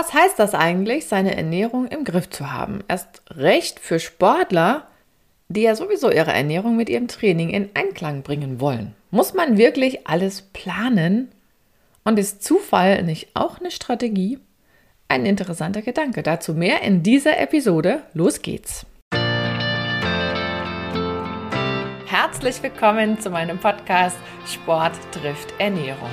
Was heißt das eigentlich, seine Ernährung im Griff zu haben? Erst recht für Sportler, die ja sowieso ihre Ernährung mit ihrem Training in Einklang bringen wollen. Muss man wirklich alles planen? Und ist Zufall nicht auch eine Strategie? Ein interessanter Gedanke. Dazu mehr in dieser Episode. Los geht's. Herzlich willkommen zu meinem Podcast Sport trifft Ernährung.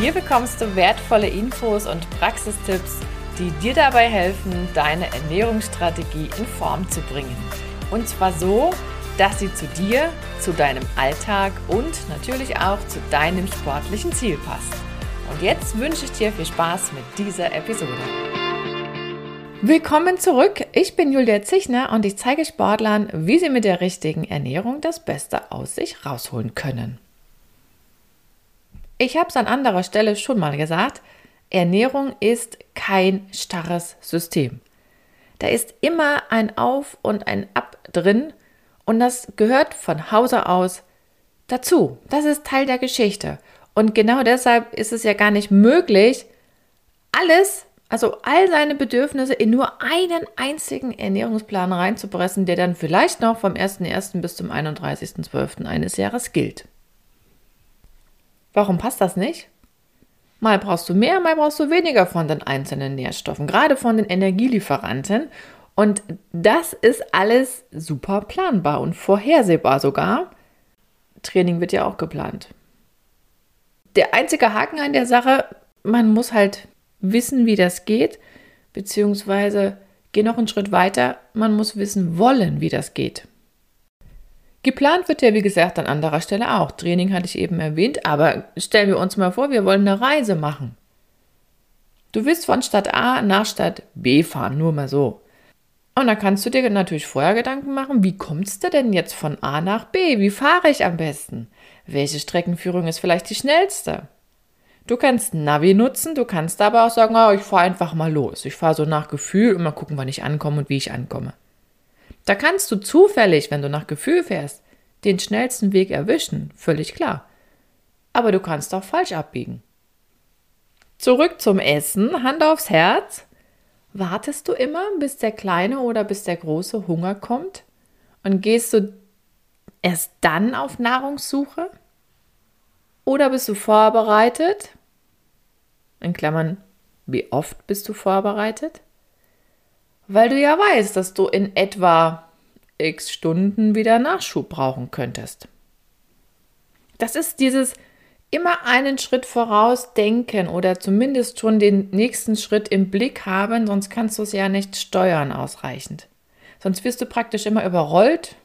Hier bekommst du wertvolle Infos und Praxistipps, die dir dabei helfen, deine Ernährungsstrategie in Form zu bringen. Und zwar so, dass sie zu dir, zu deinem Alltag und natürlich auch zu deinem sportlichen Ziel passt. Und jetzt wünsche ich dir viel Spaß mit dieser Episode. Willkommen zurück. Ich bin Julia Zichner und ich zeige Sportlern, wie sie mit der richtigen Ernährung das Beste aus sich rausholen können. Ich habe es an anderer Stelle schon mal gesagt, Ernährung ist kein starres System. Da ist immer ein Auf und ein Ab drin und das gehört von Hause aus dazu. Das ist Teil der Geschichte. Und genau deshalb ist es ja gar nicht möglich, alles, also all seine Bedürfnisse in nur einen einzigen Ernährungsplan reinzupressen, der dann vielleicht noch vom 1.1. bis zum 31.12. eines Jahres gilt. Warum passt das nicht? Mal brauchst du mehr, mal brauchst du weniger von den einzelnen Nährstoffen, gerade von den Energielieferanten. Und das ist alles super planbar und vorhersehbar sogar. Training wird ja auch geplant. Der einzige Haken an der Sache, man muss halt wissen, wie das geht, beziehungsweise geh noch einen Schritt weiter, man muss wissen wollen, wie das geht. Geplant wird ja, wie gesagt, an anderer Stelle auch. Training hatte ich eben erwähnt, aber stellen wir uns mal vor, wir wollen eine Reise machen. Du willst von Stadt A nach Stadt B fahren, nur mal so. Und da kannst du dir natürlich vorher Gedanken machen, wie kommst du denn jetzt von A nach B? Wie fahre ich am besten? Welche Streckenführung ist vielleicht die schnellste? Du kannst Navi nutzen, du kannst aber auch sagen, oh, ich fahre einfach mal los. Ich fahre so nach Gefühl und mal gucken, wann ich ankomme und wie ich ankomme. Da kannst du zufällig, wenn du nach Gefühl fährst, den schnellsten Weg erwischen, völlig klar. Aber du kannst auch falsch abbiegen. Zurück zum Essen, Hand aufs Herz. Wartest du immer, bis der kleine oder bis der große Hunger kommt? Und gehst du erst dann auf Nahrungssuche? Oder bist du vorbereitet? In Klammern, wie oft bist du vorbereitet? Weil du ja weißt, dass du in etwa x Stunden wieder Nachschub brauchen könntest. Das ist dieses immer einen Schritt voraus denken oder zumindest schon den nächsten Schritt im Blick haben, sonst kannst du es ja nicht steuern ausreichend. Sonst wirst du praktisch immer überrollt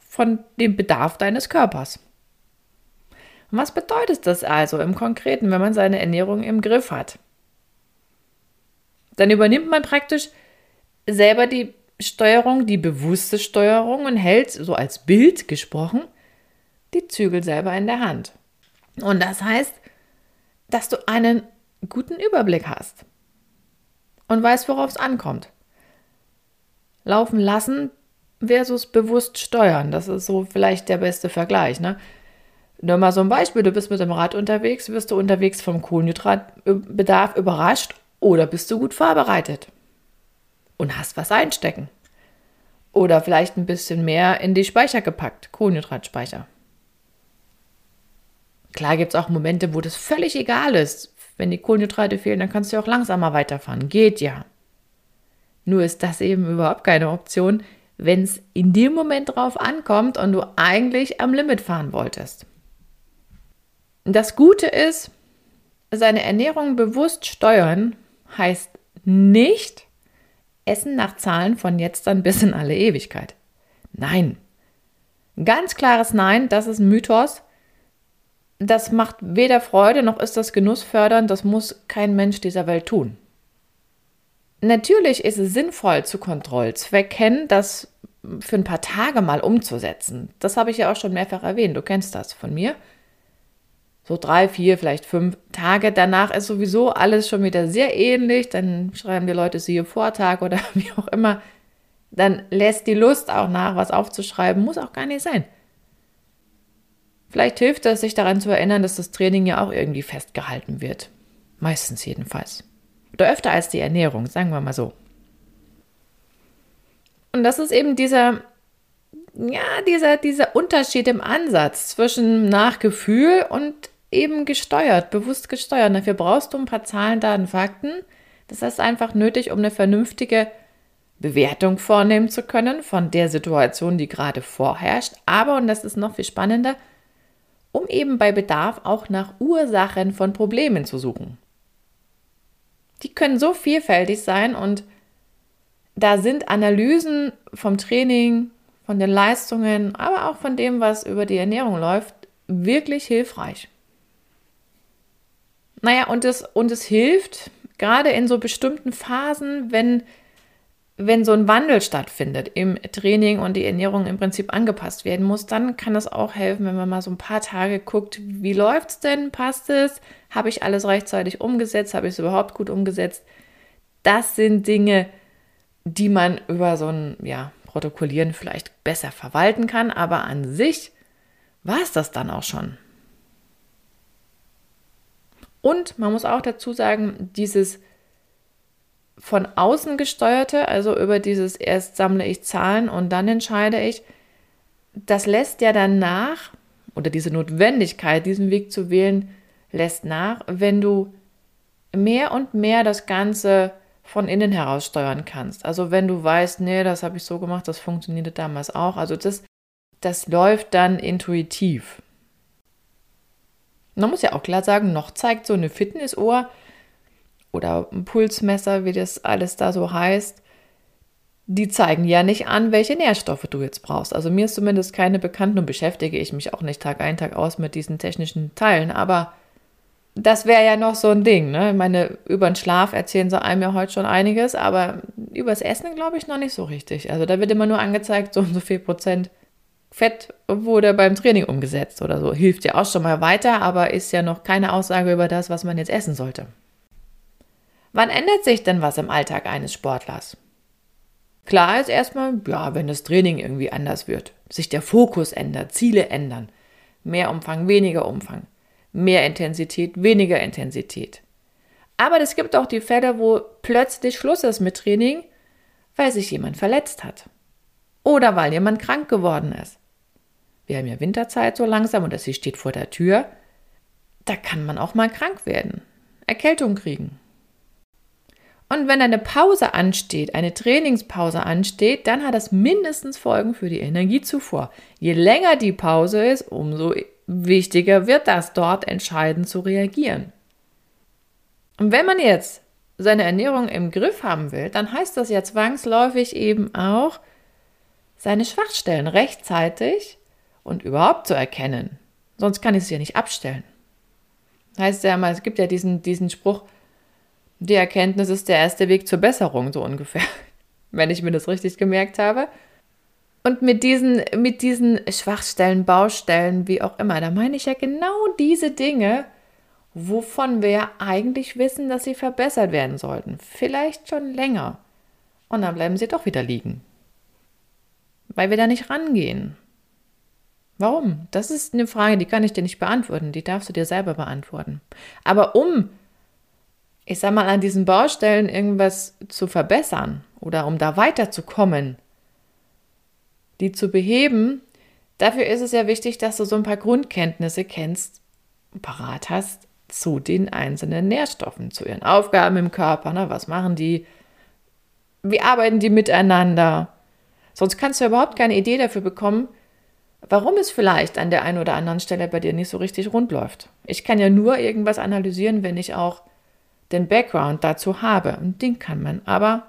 von dem Bedarf deines Körpers. Und was bedeutet das also im Konkreten, wenn man seine Ernährung im Griff hat? Dann übernimmt man praktisch selber die Steuerung, die bewusste Steuerung und hält, so als Bild gesprochen, die Zügel selber in der Hand. Und das heißt, dass du einen guten Überblick hast und weißt, worauf es ankommt. Laufen lassen versus bewusst steuern, das ist so vielleicht der beste Vergleich. Ne? Nur mal so ein Beispiel, du bist mit dem Rad unterwegs, wirst du unterwegs vom Kohlenhydratbedarf überrascht oder bist du gut vorbereitet und hast was einstecken? Oder vielleicht ein bisschen mehr in die Speicher gepackt, Kohlenhydratspeicher. Klar gibt es auch Momente, wo das völlig egal ist. Wenn die Kohlenhydrate fehlen, dann kannst du auch langsamer weiterfahren. Geht ja. Nur ist das eben überhaupt keine Option, wenn es in dem Moment drauf ankommt und du eigentlich am Limit fahren wolltest. Das Gute ist, seine Ernährung bewusst steuern heißt nicht Essen nach Zahlen von jetzt an bis in alle Ewigkeit. Nein. Ganz klares Nein, das ist ein Mythos. Das macht weder Freude noch ist das genussfördernd, das muss kein Mensch dieser Welt tun. Natürlich ist es sinnvoll zu Kontrollzwecken, das für ein paar Tage mal umzusetzen. Das habe ich ja auch schon mehrfach erwähnt, du kennst das von mir so drei, vier, vielleicht fünf Tage danach ist sowieso alles schon wieder sehr ähnlich. Dann schreiben die Leute siehe Vortag oder wie auch immer. Dann lässt die Lust auch nach, was aufzuschreiben. Muss auch gar nicht sein. Vielleicht hilft es, sich daran zu erinnern, dass das Training ja auch irgendwie festgehalten wird. Meistens jedenfalls. Oder öfter als die Ernährung, sagen wir mal so. Und das ist eben dieser, ja, dieser, dieser Unterschied im Ansatz zwischen Nachgefühl und eben gesteuert, bewusst gesteuert. Dafür brauchst du ein paar Zahlen, Daten, Fakten. Das ist einfach nötig, um eine vernünftige Bewertung vornehmen zu können von der Situation, die gerade vorherrscht. Aber, und das ist noch viel spannender, um eben bei Bedarf auch nach Ursachen von Problemen zu suchen. Die können so vielfältig sein und da sind Analysen vom Training, von den Leistungen, aber auch von dem, was über die Ernährung läuft, wirklich hilfreich. Naja, und es, und es hilft gerade in so bestimmten Phasen, wenn, wenn so ein Wandel stattfindet im Training und die Ernährung im Prinzip angepasst werden muss, dann kann es auch helfen, wenn man mal so ein paar Tage guckt, wie läuft es denn, passt es, habe ich alles rechtzeitig umgesetzt, habe ich es überhaupt gut umgesetzt. Das sind Dinge, die man über so ein ja, Protokollieren vielleicht besser verwalten kann, aber an sich war es das dann auch schon. Und man muss auch dazu sagen, dieses von außen gesteuerte, also über dieses erst sammle ich Zahlen und dann entscheide ich, das lässt ja dann nach, oder diese Notwendigkeit, diesen Weg zu wählen, lässt nach, wenn du mehr und mehr das Ganze von innen heraus steuern kannst. Also wenn du weißt, nee, das habe ich so gemacht, das funktionierte damals auch. Also das, das läuft dann intuitiv. Man muss ja auch klar sagen, noch zeigt so eine Fitnessuhr oder ein Pulsmesser, wie das alles da so heißt, die zeigen ja nicht an, welche Nährstoffe du jetzt brauchst. Also mir ist zumindest keine bekannt und beschäftige ich mich auch nicht Tag ein, Tag aus mit diesen technischen Teilen. Aber das wäre ja noch so ein Ding. Ne? Ich meine, über den Schlaf erzählen sie einem ja heute schon einiges, aber übers Essen glaube ich noch nicht so richtig. Also da wird immer nur angezeigt, so und so viel Prozent Fett wurde beim Training umgesetzt oder so. Hilft ja auch schon mal weiter, aber ist ja noch keine Aussage über das, was man jetzt essen sollte. Wann ändert sich denn was im Alltag eines Sportlers? Klar ist erstmal, ja, wenn das Training irgendwie anders wird, sich der Fokus ändert, Ziele ändern, mehr Umfang, weniger Umfang mehr Intensität, weniger Intensität. Aber es gibt auch die Fälle, wo plötzlich Schluss ist mit Training, weil sich jemand verletzt hat. Oder weil jemand krank geworden ist. Wir haben ja Winterzeit so langsam und sie steht vor der Tür. Da kann man auch mal krank werden, Erkältung kriegen. Und wenn eine Pause ansteht, eine Trainingspause ansteht, dann hat das mindestens Folgen für die Energiezufuhr. Je länger die Pause ist, umso wichtiger wird das dort entscheidend zu reagieren. Und wenn man jetzt seine Ernährung im Griff haben will, dann heißt das ja zwangsläufig eben auch, seine Schwachstellen rechtzeitig und überhaupt zu erkennen. Sonst kann ich es ja nicht abstellen. Heißt ja mal, es gibt ja diesen, diesen Spruch, die Erkenntnis ist der erste Weg zur Besserung, so ungefähr. Wenn ich mir das richtig gemerkt habe. Und mit diesen, mit diesen Schwachstellen, Baustellen, wie auch immer, da meine ich ja genau diese Dinge, wovon wir eigentlich wissen, dass sie verbessert werden sollten. Vielleicht schon länger. Und dann bleiben sie doch wieder liegen. Weil wir da nicht rangehen. Warum? Das ist eine Frage, die kann ich dir nicht beantworten. Die darfst du dir selber beantworten. Aber um, ich sag mal, an diesen Baustellen irgendwas zu verbessern oder um da weiterzukommen, die zu beheben, dafür ist es ja wichtig, dass du so ein paar Grundkenntnisse kennst, parat hast zu den einzelnen Nährstoffen, zu ihren Aufgaben im Körper. Ne? Was machen die? Wie arbeiten die miteinander? Sonst kannst du überhaupt keine Idee dafür bekommen, warum es vielleicht an der einen oder anderen Stelle bei dir nicht so richtig rund läuft. Ich kann ja nur irgendwas analysieren, wenn ich auch den Background dazu habe. Und den kann man aber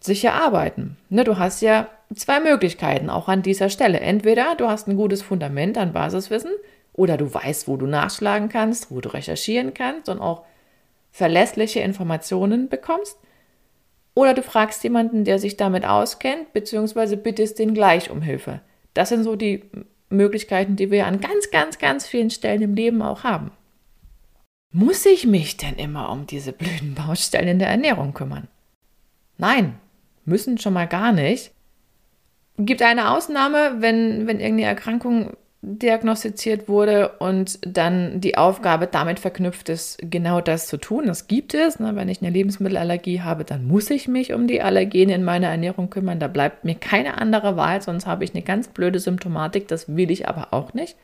sicher arbeiten. Ne, du hast ja zwei Möglichkeiten auch an dieser Stelle. Entweder du hast ein gutes Fundament an Basiswissen oder du weißt, wo du nachschlagen kannst, wo du recherchieren kannst und auch verlässliche Informationen bekommst. Oder du fragst jemanden, der sich damit auskennt, beziehungsweise bittest den gleich um Hilfe. Das sind so die Möglichkeiten, die wir an ganz, ganz, ganz vielen Stellen im Leben auch haben. Muss ich mich denn immer um diese blöden Baustellen in der Ernährung kümmern? Nein, müssen schon mal gar nicht. Gibt eine Ausnahme, wenn, wenn irgendeine Erkrankung diagnostiziert wurde und dann die Aufgabe damit verknüpft ist, genau das zu tun. Das gibt es. Ne? Wenn ich eine Lebensmittelallergie habe, dann muss ich mich um die Allergene in meiner Ernährung kümmern. Da bleibt mir keine andere Wahl, sonst habe ich eine ganz blöde Symptomatik. Das will ich aber auch nicht.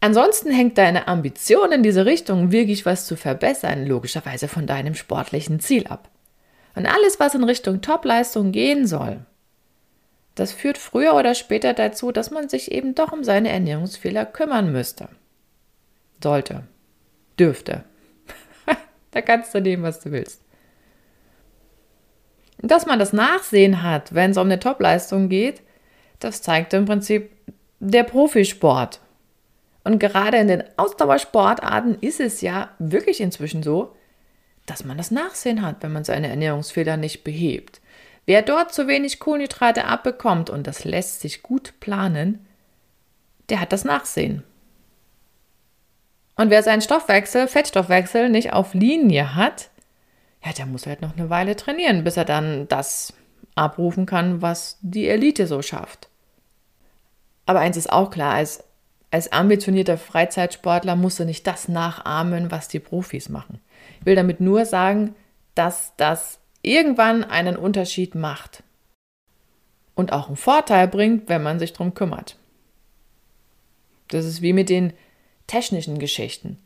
Ansonsten hängt deine Ambition in diese Richtung, wirklich was zu verbessern, logischerweise von deinem sportlichen Ziel ab. Und alles, was in Richtung Topleistung gehen soll, das führt früher oder später dazu, dass man sich eben doch um seine Ernährungsfehler kümmern müsste. Sollte. Dürfte. da kannst du nehmen, was du willst. Dass man das Nachsehen hat, wenn es um eine Topleistung geht, das zeigt im Prinzip der Profisport. Und gerade in den Ausdauersportarten ist es ja wirklich inzwischen so, dass man das Nachsehen hat, wenn man seine Ernährungsfehler nicht behebt. Wer dort zu wenig Kohlenhydrate abbekommt, und das lässt sich gut planen, der hat das Nachsehen. Und wer seinen Stoffwechsel, Fettstoffwechsel nicht auf Linie hat, ja, der muss halt noch eine Weile trainieren, bis er dann das abrufen kann, was die Elite so schafft. Aber eins ist auch klar, als, als ambitionierter Freizeitsportler musst du nicht das nachahmen, was die Profis machen. Ich will damit nur sagen, dass das irgendwann einen Unterschied macht und auch einen Vorteil bringt, wenn man sich darum kümmert. Das ist wie mit den technischen Geschichten.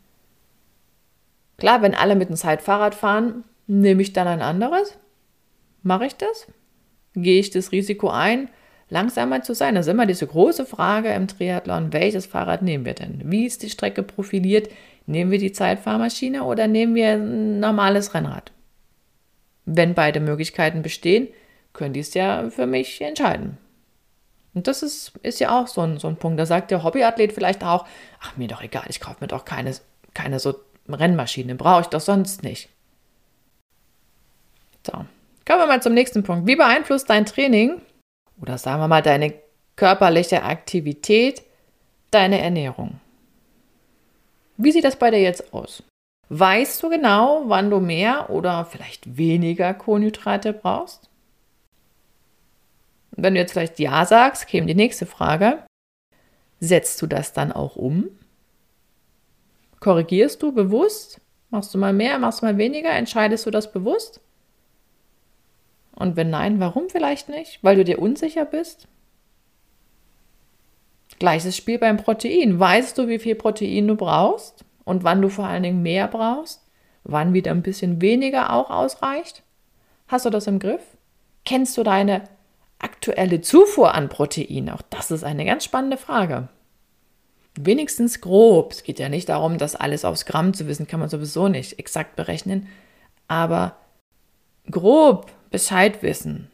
Klar, wenn alle mit dem Zeitfahrrad fahren, nehme ich dann ein anderes? Mache ich das? Gehe ich das Risiko ein, langsamer zu sein? Das ist immer diese große Frage im Triathlon, welches Fahrrad nehmen wir denn? Wie ist die Strecke profiliert? Nehmen wir die Zeitfahrmaschine oder nehmen wir ein normales Rennrad? Wenn beide Möglichkeiten bestehen, können die es ja für mich entscheiden. Und das ist, ist ja auch so ein, so ein Punkt. Da sagt der Hobbyathlet vielleicht auch, ach mir doch egal, ich kaufe mir doch keine, keine so Rennmaschine, brauche ich doch sonst nicht. So, kommen wir mal zum nächsten Punkt. Wie beeinflusst dein Training oder sagen wir mal deine körperliche Aktivität deine Ernährung? Wie sieht das bei dir jetzt aus? Weißt du genau, wann du mehr oder vielleicht weniger Kohlenhydrate brauchst? Wenn du jetzt vielleicht Ja sagst, käme die nächste Frage. Setzt du das dann auch um? Korrigierst du bewusst? Machst du mal mehr, machst du mal weniger? Entscheidest du das bewusst? Und wenn nein, warum vielleicht nicht? Weil du dir unsicher bist? Gleiches Spiel beim Protein. Weißt du, wie viel Protein du brauchst? Und wann du vor allen Dingen mehr brauchst, wann wieder ein bisschen weniger auch ausreicht? Hast du das im Griff? Kennst du deine aktuelle Zufuhr an Protein? Auch das ist eine ganz spannende Frage. Wenigstens grob. Es geht ja nicht darum, das alles aufs Gramm zu wissen, kann man sowieso nicht exakt berechnen. Aber grob Bescheid wissen,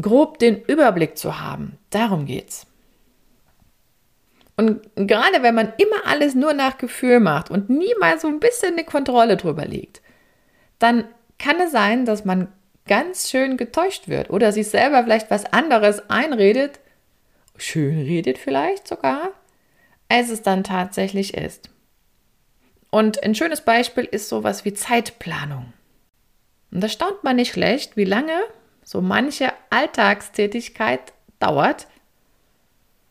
grob den Überblick zu haben, darum geht's. Und gerade wenn man immer alles nur nach Gefühl macht und nie mal so ein bisschen eine Kontrolle drüber legt, dann kann es sein, dass man ganz schön getäuscht wird oder sich selber vielleicht was anderes einredet, schön redet vielleicht sogar, als es dann tatsächlich ist. Und ein schönes Beispiel ist sowas wie Zeitplanung. Und da staunt man nicht schlecht, wie lange so manche Alltagstätigkeit dauert,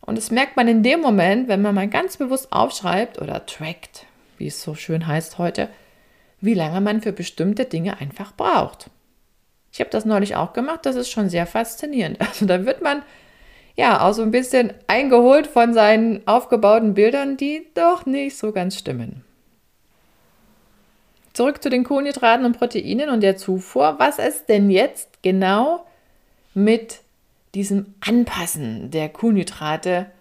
und das merkt man in dem Moment, wenn man mal ganz bewusst aufschreibt oder trackt, wie es so schön heißt heute, wie lange man für bestimmte Dinge einfach braucht. Ich habe das neulich auch gemacht, das ist schon sehr faszinierend. Also da wird man ja auch so ein bisschen eingeholt von seinen aufgebauten Bildern, die doch nicht so ganz stimmen. Zurück zu den Kohlenhydraten und Proteinen und der Zufuhr. Was ist denn jetzt genau mit diesem Anpassen der Kohlenhydrate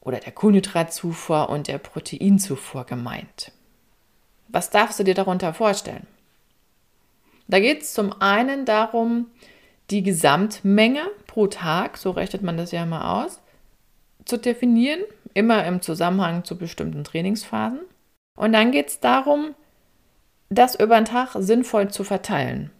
oder der Kohlenhydratzufuhr und der Proteinzufuhr gemeint. Was darfst du dir darunter vorstellen? Da geht es zum einen darum, die Gesamtmenge pro Tag, so rechnet man das ja mal aus, zu definieren, immer im Zusammenhang zu bestimmten Trainingsphasen. Und dann geht es darum, das über den Tag sinnvoll zu verteilen.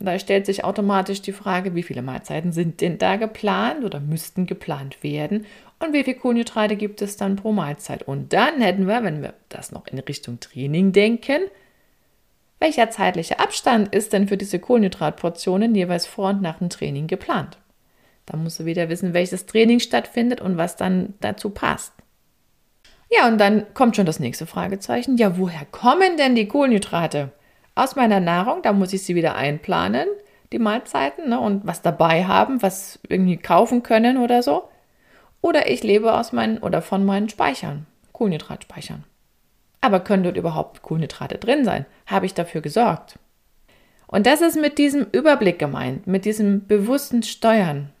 Da stellt sich automatisch die Frage, wie viele Mahlzeiten sind denn da geplant oder müssten geplant werden und wie viel Kohlenhydrate gibt es dann pro Mahlzeit. Und dann hätten wir, wenn wir das noch in Richtung Training denken, welcher zeitliche Abstand ist denn für diese Kohlenhydratportionen jeweils vor und nach dem Training geplant? Da musst du wieder wissen, welches Training stattfindet und was dann dazu passt. Ja, und dann kommt schon das nächste Fragezeichen. Ja, woher kommen denn die Kohlenhydrate? Aus meiner Nahrung, da muss ich sie wieder einplanen, die Mahlzeiten, ne, und was dabei haben, was irgendwie kaufen können oder so. Oder ich lebe aus meinen oder von meinen Speichern, Kohlenhydratspeichern. Aber können dort überhaupt Kohlenhydrate drin sein? Habe ich dafür gesorgt? Und das ist mit diesem Überblick gemeint, mit diesem bewussten Steuern.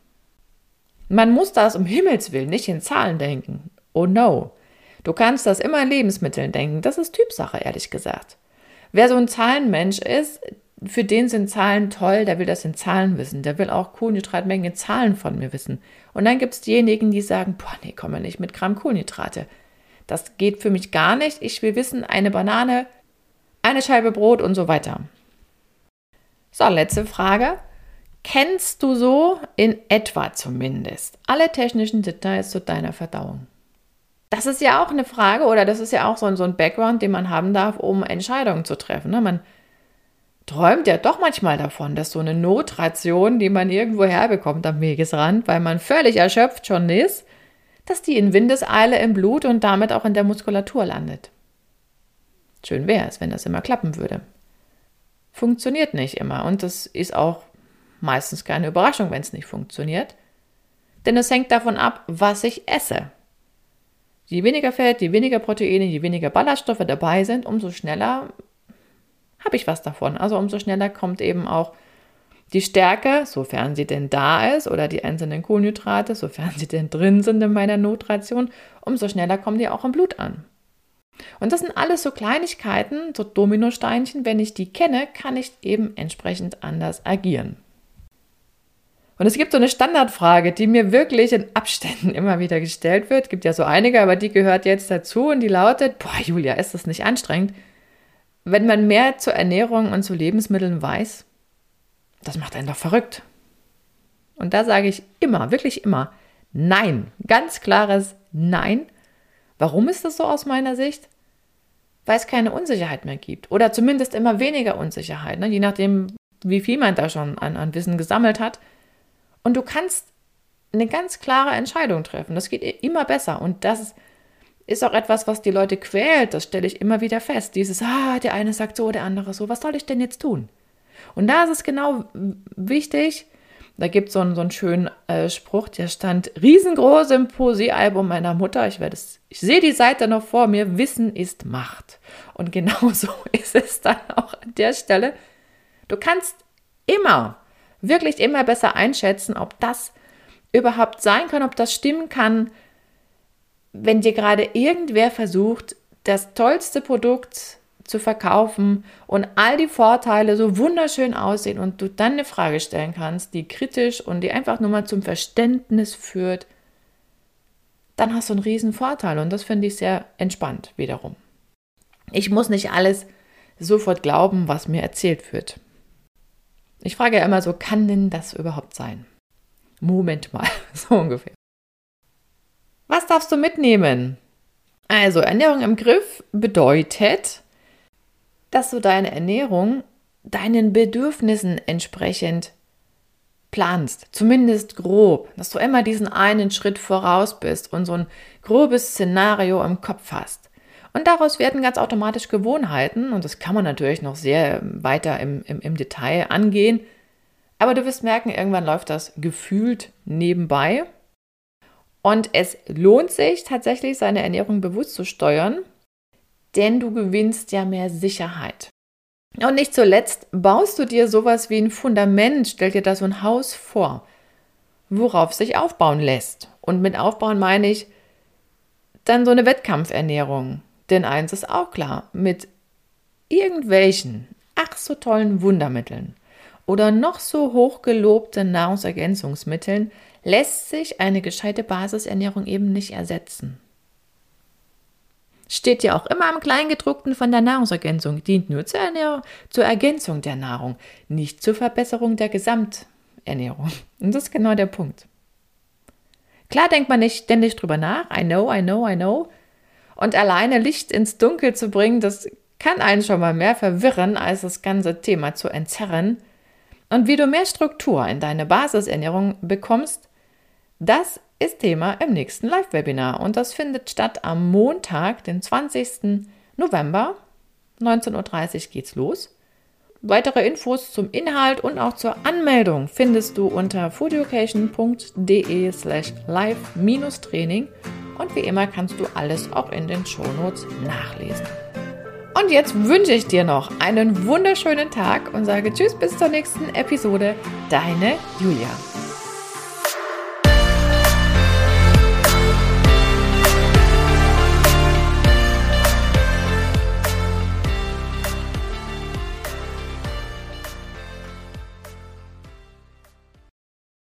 Man muss das um Himmels Willen nicht in Zahlen denken. Oh no. Du kannst das immer in Lebensmitteln denken. Das ist Typsache, ehrlich gesagt. Wer so ein Zahlenmensch ist, für den sind Zahlen toll, der will das in Zahlen wissen. Der will auch Kohlenhydratmengen in Zahlen von mir wissen. Und dann gibt es diejenigen, die sagen, boah, nee, komm mal nicht mit Gramm Kohlenhydrate. Das geht für mich gar nicht. Ich will wissen, eine Banane, eine Scheibe Brot und so weiter. So, letzte Frage. Kennst du so in etwa zumindest alle technischen Details zu deiner Verdauung? Das ist ja auch eine Frage oder das ist ja auch so ein, so ein Background, den man haben darf, um Entscheidungen zu treffen. Ne? Man träumt ja doch manchmal davon, dass so eine Notration, die man irgendwo herbekommt am Wegesrand, weil man völlig erschöpft schon ist, dass die in Windeseile im Blut und damit auch in der Muskulatur landet. Schön wäre es, wenn das immer klappen würde. Funktioniert nicht immer und das ist auch meistens keine Überraschung, wenn es nicht funktioniert. Denn es hängt davon ab, was ich esse. Je weniger Fett, je weniger Proteine, je weniger Ballaststoffe dabei sind, umso schneller habe ich was davon. Also umso schneller kommt eben auch die Stärke, sofern sie denn da ist, oder die einzelnen Kohlenhydrate, sofern sie denn drin sind in meiner Notration, umso schneller kommen die auch im Blut an. Und das sind alles so Kleinigkeiten, so Dominosteinchen. Wenn ich die kenne, kann ich eben entsprechend anders agieren. Und es gibt so eine Standardfrage, die mir wirklich in Abständen immer wieder gestellt wird. Es gibt ja so einige, aber die gehört jetzt dazu und die lautet: Boah, Julia, ist das nicht anstrengend? Wenn man mehr zur Ernährung und zu Lebensmitteln weiß, das macht einen doch verrückt. Und da sage ich immer, wirklich immer, nein. Ganz klares Nein. Warum ist das so aus meiner Sicht? Weil es keine Unsicherheit mehr gibt. Oder zumindest immer weniger Unsicherheit, ne? je nachdem, wie viel man da schon an, an Wissen gesammelt hat. Und du kannst eine ganz klare Entscheidung treffen. Das geht immer besser. Und das ist auch etwas, was die Leute quält. Das stelle ich immer wieder fest. Dieses, ah, der eine sagt so, der andere so. Was soll ich denn jetzt tun? Und da ist es genau wichtig, da gibt so es so einen schönen äh, Spruch, der stand riesengroß im Poesiealbum meiner Mutter. Ich, werde es, ich sehe die Seite noch vor mir. Wissen ist Macht. Und genau so ist es dann auch an der Stelle. Du kannst immer, wirklich immer besser einschätzen, ob das überhaupt sein kann, ob das stimmen kann, wenn dir gerade irgendwer versucht, das tollste Produkt zu verkaufen und all die Vorteile so wunderschön aussehen und du dann eine Frage stellen kannst, die kritisch und die einfach nur mal zum Verständnis führt, dann hast du einen riesen Vorteil und das finde ich sehr entspannt wiederum. Ich muss nicht alles sofort glauben, was mir erzählt wird. Ich frage ja immer so, kann denn das überhaupt sein? Moment mal, so ungefähr. Was darfst du mitnehmen? Also, Ernährung im Griff bedeutet, dass du deine Ernährung deinen Bedürfnissen entsprechend planst, zumindest grob, dass du immer diesen einen Schritt voraus bist und so ein grobes Szenario im Kopf hast. Und daraus werden ganz automatisch Gewohnheiten und das kann man natürlich noch sehr weiter im, im, im Detail angehen, aber du wirst merken, irgendwann läuft das gefühlt nebenbei und es lohnt sich tatsächlich, seine Ernährung bewusst zu steuern denn du gewinnst ja mehr Sicherheit. Und nicht zuletzt baust du dir sowas wie ein Fundament, stell dir da so ein Haus vor, worauf sich aufbauen lässt. Und mit aufbauen meine ich dann so eine Wettkampfernährung. Denn eins ist auch klar, mit irgendwelchen ach so tollen Wundermitteln oder noch so hochgelobten Nahrungsergänzungsmitteln lässt sich eine gescheite Basisernährung eben nicht ersetzen. Steht ja auch immer am Kleingedruckten von der Nahrungsergänzung, dient nur zur, Ernährung, zur Ergänzung der Nahrung, nicht zur Verbesserung der Gesamternährung. Und das ist genau der Punkt. Klar denkt man nicht ständig drüber nach, I know, I know, I know. Und alleine Licht ins Dunkel zu bringen, das kann einen schon mal mehr verwirren, als das ganze Thema zu entzerren. Und wie du mehr Struktur in deine Basisernährung bekommst, Das ist Thema im nächsten Live-Webinar und das findet statt am Montag, den 20. November. 19.30 Uhr geht's los. Weitere Infos zum Inhalt und auch zur Anmeldung findest du unter foodeducation.de slash live-training und wie immer kannst du alles auch in den Shownotes nachlesen. Und jetzt wünsche ich dir noch einen wunderschönen Tag und sage Tschüss bis zur nächsten Episode. Deine Julia.